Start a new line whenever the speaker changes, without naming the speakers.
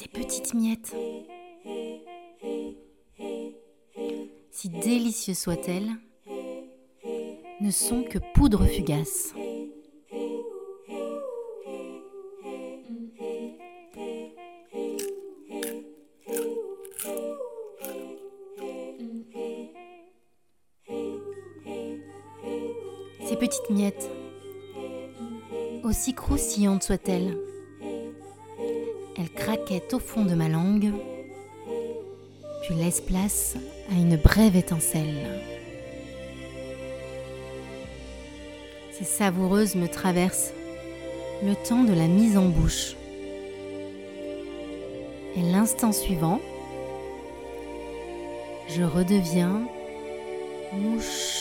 Ces petites miettes, si délicieuses soient-elles, ne sont que poudre fugace. Ces petites miettes, aussi croustillantes soient-elles, elles craquaient au fond de ma langue, puis laissent place à une brève étincelle. Ces savoureuses me traversent le temps de la mise en bouche. Et l'instant suivant, je redeviens mouche.